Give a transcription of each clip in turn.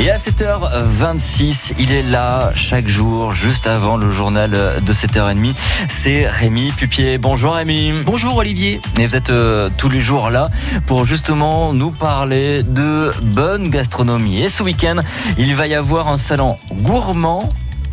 Et à 7h26, il est là chaque jour, juste avant le journal de 7h30. C'est Rémi Pupier. Bonjour Rémi. Bonjour Olivier. Et vous êtes euh, tous les jours là pour justement nous parler de bonne gastronomie. Et ce week-end, il va y avoir un salon gourmand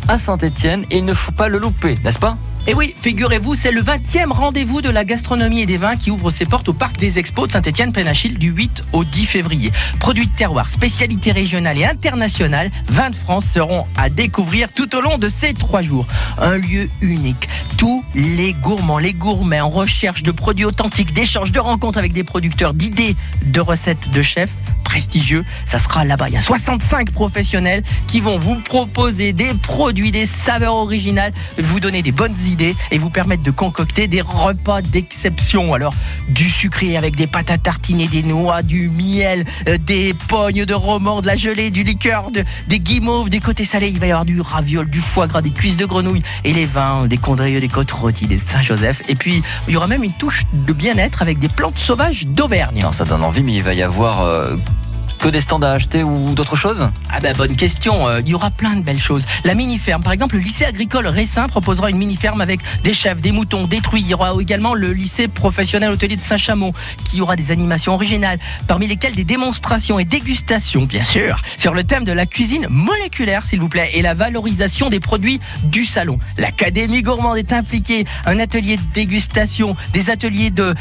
à Saint-Etienne et il ne faut pas le louper, n'est-ce pas? Et oui, figurez-vous, c'est le 20e rendez-vous de la gastronomie et des vins qui ouvre ses portes au parc des expos de Saint-Étienne Pénachil du 8 au 10 février. Produits de terroir, spécialités régionales et internationales, vins de France seront à découvrir tout au long de ces trois jours. Un lieu unique. Tous les gourmands, les gourmets en recherche de produits authentiques, d'échanges, de rencontres avec des producteurs, d'idées, de recettes de chefs prestigieux, ça sera là-bas. Il y a 65 professionnels qui vont vous proposer des produits, des saveurs originales, vous donner des bonnes idées et vous permettre de concocter des repas d'exception. Alors, du sucré avec des pâtes à tartiner, des noix, du miel, euh, des pognes de roman, de la gelée, du liqueur, des guimauves, des côtés salés. Il va y avoir du raviol, du foie gras, des cuisses de grenouille et les vins, des condrieux, des côtes rôties, des Saint-Joseph. Et puis, il y aura même une touche de bien-être avec des plantes sauvages d'Auvergne. ça donne envie, mais il va y avoir euh, des stands à acheter ou d'autres choses Ah ben bonne question, euh, il y aura plein de belles choses. La mini-ferme, par exemple, le lycée agricole Récin proposera une mini-ferme avec des chefs, des moutons, des truies. Il y aura également le lycée professionnel hôtelier de Saint-Chamond qui aura des animations originales, parmi lesquelles des démonstrations et dégustations, bien sûr, sur le thème de la cuisine moléculaire, s'il vous plaît, et la valorisation des produits du salon. L'Académie gourmande est impliquée, un atelier de dégustation, des ateliers de,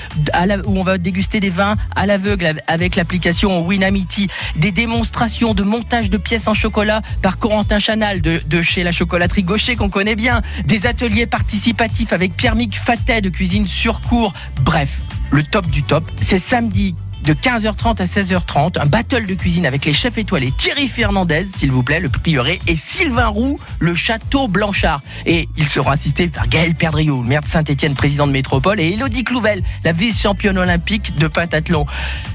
où on va déguster des vins à l'aveugle avec l'application Winamity des démonstrations de montage de pièces en chocolat par Corentin Chanal de, chez la chocolaterie Gaucher qu'on connaît bien, des ateliers participatifs avec Pierre-Mic Fatet de cuisine sur cours. Bref, le top du top. C'est samedi de 15h30 à 16h30, un battle de cuisine avec les chefs étoilés Thierry Fernandez, s'il vous plaît, le prieuré, et Sylvain Roux, le château Blanchard. Et ils seront assistés par Gaël Perdriau, maire de Saint-Etienne, président de métropole, et Elodie Clouvel, la vice-championne olympique de pentathlon.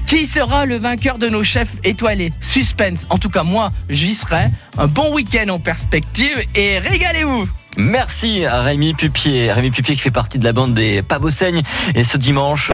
Qui sera le vainqueur de nos chefs étoilés? Suspense. En tout cas, moi, j'y serai. Un bon week-end en perspective et régalez-vous Merci à Rémi Pupier. Rémi Pupier qui fait partie de la bande des Pavoseignes. Et ce dimanche,